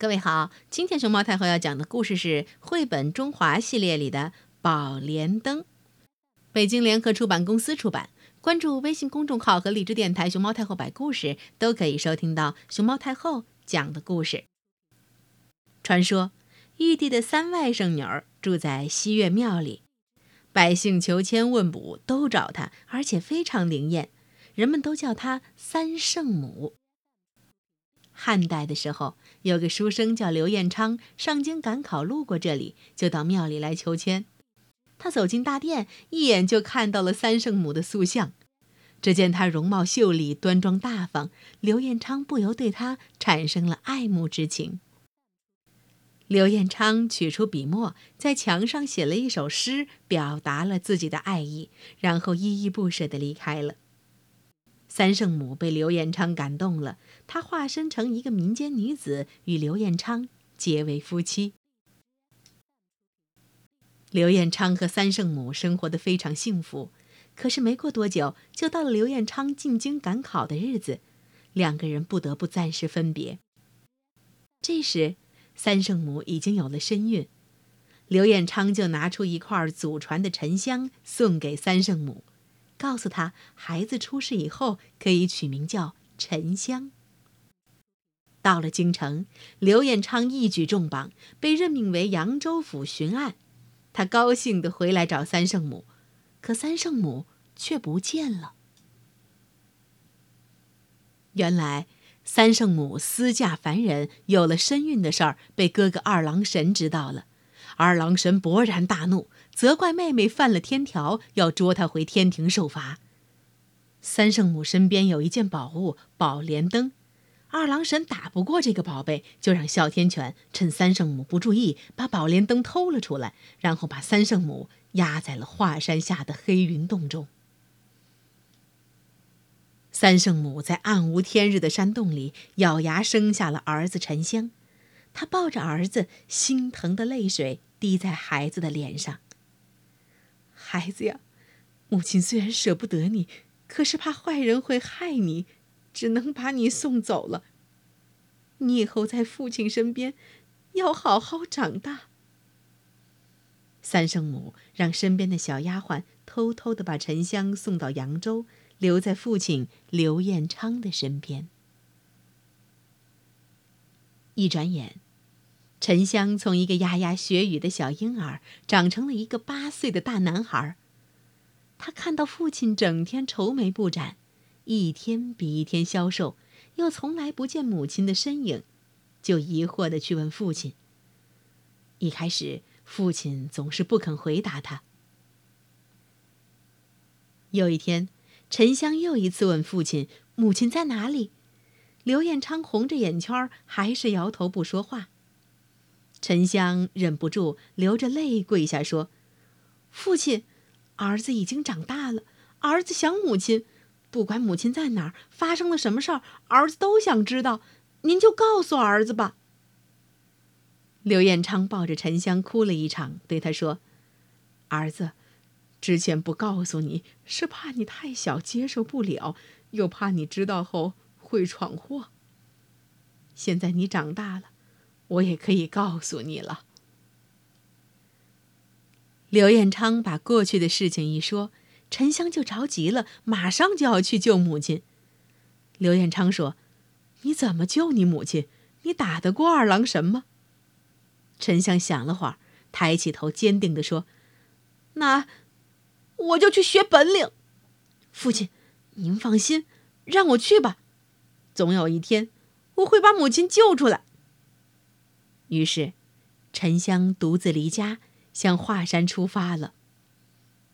各位好，今天熊猫太后要讲的故事是绘本中华系列里的《宝莲灯》，北京联合出版公司出版。关注微信公众号和荔枝电台“熊猫太后摆故事”，都可以收听到熊猫太后讲的故事。传说，玉帝的三外甥女儿住在西岳庙里，百姓求签问卜都找她，而且非常灵验，人们都叫她三圣母。汉代的时候，有个书生叫刘彦昌，上京赶考路过这里，就到庙里来求签。他走进大殿，一眼就看到了三圣母的塑像。只见她容貌秀丽、端庄大方，刘彦昌不由对她产生了爱慕之情。刘彦昌取出笔墨，在墙上写了一首诗，表达了自己的爱意，然后依依不舍地离开了。三圣母被刘彦昌感动了，她化身成一个民间女子，与刘彦昌结为夫妻。刘彦昌和三圣母生活的非常幸福，可是没过多久，就到了刘彦昌进京赶考的日子，两个人不得不暂时分别。这时，三圣母已经有了身孕，刘彦昌就拿出一块祖传的沉香送给三圣母。告诉他，孩子出世以后可以取名叫沉香。到了京城，刘彦昌一举中榜，被任命为扬州府巡按。他高兴地回来找三圣母，可三圣母却不见了。原来，三圣母私嫁凡人，有了身孕的事儿被哥哥二郎神知道了。二郎神勃然大怒，责怪妹妹犯了天条，要捉她回天庭受罚。三圣母身边有一件宝物——宝莲灯，二郎神打不过这个宝贝，就让哮天犬趁三圣母不注意，把宝莲灯偷了出来，然后把三圣母压在了华山下的黑云洞中。三圣母在暗无天日的山洞里咬牙生下了儿子沉香。她抱着儿子，心疼的泪水滴在孩子的脸上。孩子呀，母亲虽然舍不得你，可是怕坏人会害你，只能把你送走了。你以后在父亲身边，要好好长大。三圣母让身边的小丫鬟偷偷的把沉香送到扬州，留在父亲刘彦昌的身边。一转眼，沉香从一个牙牙学语的小婴儿长成了一个八岁的大男孩。他看到父亲整天愁眉不展，一天比一天消瘦，又从来不见母亲的身影，就疑惑地去问父亲。一开始，父亲总是不肯回答他。有一天，沉香又一次问父亲：“母亲在哪里？”刘彦昌红着眼圈，还是摇头不说话。沉香忍不住流着泪跪下说：“父亲，儿子已经长大了，儿子想母亲，不管母亲在哪儿，发生了什么事儿，儿子都想知道。您就告诉儿子吧。”刘彦昌抱着沉香哭了一场，对他说：“儿子，之前不告诉你，是怕你太小接受不了，又怕你知道后。”会闯祸。现在你长大了，我也可以告诉你了。刘彦昌把过去的事情一说，沉香就着急了，马上就要去救母亲。刘彦昌说：“你怎么救你母亲？你打得过二郎神吗？”沉香想了会儿，抬起头，坚定地说：“那我就去学本领。父亲，您放心，让我去吧。”总有一天，我会把母亲救出来。于是，沉香独自离家，向华山出发了。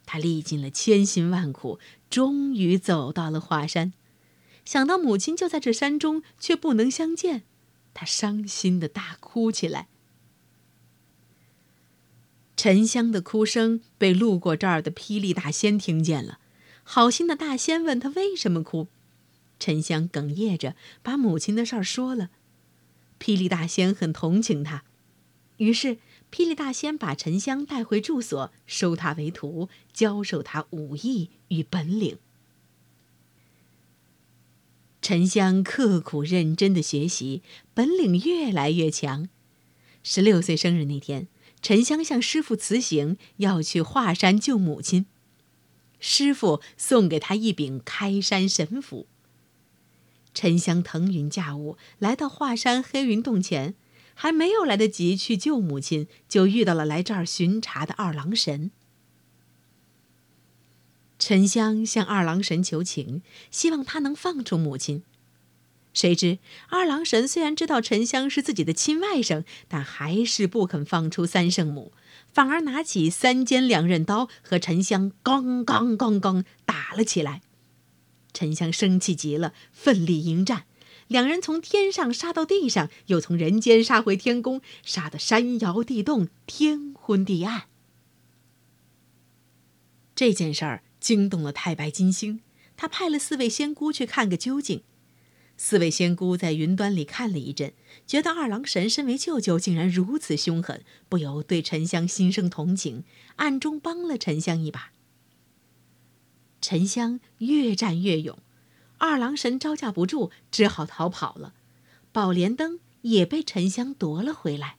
他历尽了千辛万苦，终于走到了华山。想到母亲就在这山中，却不能相见，他伤心的大哭起来。沉香的哭声被路过这儿的霹雳大仙听见了，好心的大仙问他为什么哭。沉香哽咽着把母亲的事儿说了，霹雳大仙很同情他，于是霹雳大仙把沉香带回住所，收他为徒，教授他武艺与本领。沉香刻苦认真的学习，本领越来越强。十六岁生日那天，沉香向师傅辞行，要去华山救母亲。师傅送给他一柄开山神斧。沉香腾云驾雾来到华山黑云洞前，还没有来得及去救母亲，就遇到了来这儿巡查的二郎神。沉香向二郎神求情，希望他能放出母亲。谁知二郎神虽然知道沉香是自己的亲外甥，但还是不肯放出三圣母，反而拿起三尖两刃刀和沉香刚刚刚刚打了起来。沉香生气极了，奋力迎战，两人从天上杀到地上，又从人间杀回天宫，杀得山摇地动，天昏地暗。这件事儿惊动了太白金星，他派了四位仙姑去看个究竟。四位仙姑在云端里看了一阵，觉得二郎神身为舅舅竟然如此凶狠，不由对沉香心生同情，暗中帮了沉香一把。沉香越战越勇，二郎神招架不住，只好逃跑了。宝莲灯也被沉香夺了回来。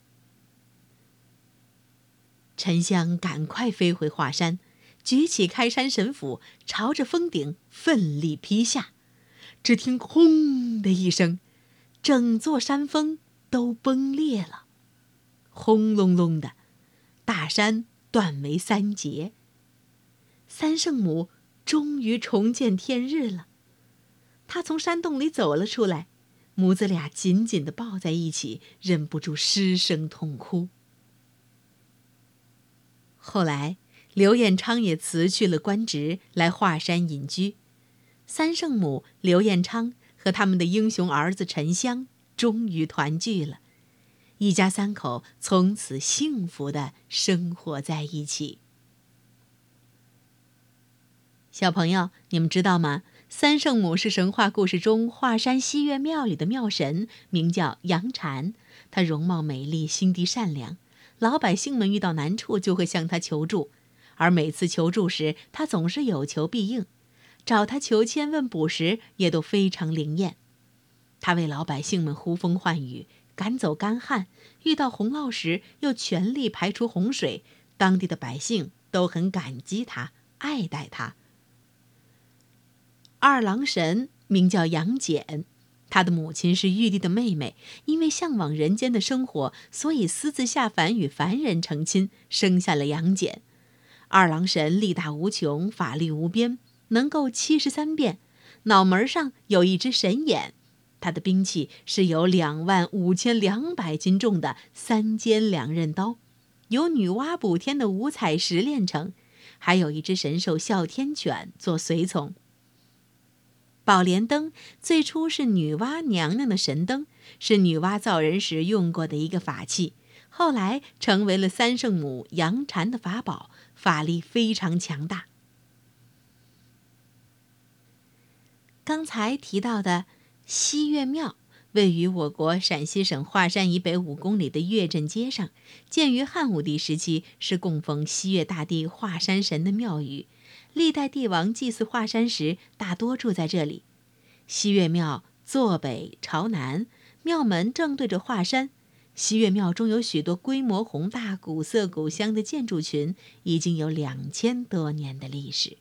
沉香赶快飞回华山，举起开山神斧，朝着峰顶奋力劈下。只听“轰”的一声，整座山峰都崩裂了，轰隆隆的，大山断为三截。三圣母终于重见天日了。他从山洞里走了出来，母子俩紧紧的抱在一起，忍不住失声痛哭。后来，刘彦昌也辞去了官职，来华山隐居。三圣母刘彦昌和他们的英雄儿子沉香终于团聚了，一家三口从此幸福的生活在一起。小朋友，你们知道吗？三圣母是神话故事中华山西岳庙里的庙神，名叫杨婵。她容貌美丽，心地善良，老百姓们遇到难处就会向她求助，而每次求助时，她总是有求必应。找她求签问卜时，也都非常灵验。她为老百姓们呼风唤雨，赶走干旱；遇到洪涝时，又全力排除洪水。当地的百姓都很感激她，爱戴她。二郎神名叫杨戬，他的母亲是玉帝的妹妹，因为向往人间的生活，所以私自下凡与凡人成亲，生下了杨戬。二郎神力大无穷，法力无边。能够七十三变，脑门上有一只神眼，他的兵器是有两万五千两百斤重的三尖两刃刀，由女娲补天的五彩石炼成，还有一只神兽哮天犬做随从。宝莲灯最初是女娲娘娘的神灯，是女娲造人时用过的一个法器，后来成为了三圣母杨婵的法宝，法力非常强大。刚才提到的西岳庙位于我国陕西省华山以北五公里的岳镇街上，建于汉武帝时期，是供奉西岳大帝华山神的庙宇。历代帝王祭祀华山时，大多住在这里。西岳庙坐北朝南，庙门正对着华山。西岳庙中有许多规模宏大、古色古香的建筑群，已经有两千多年的历史。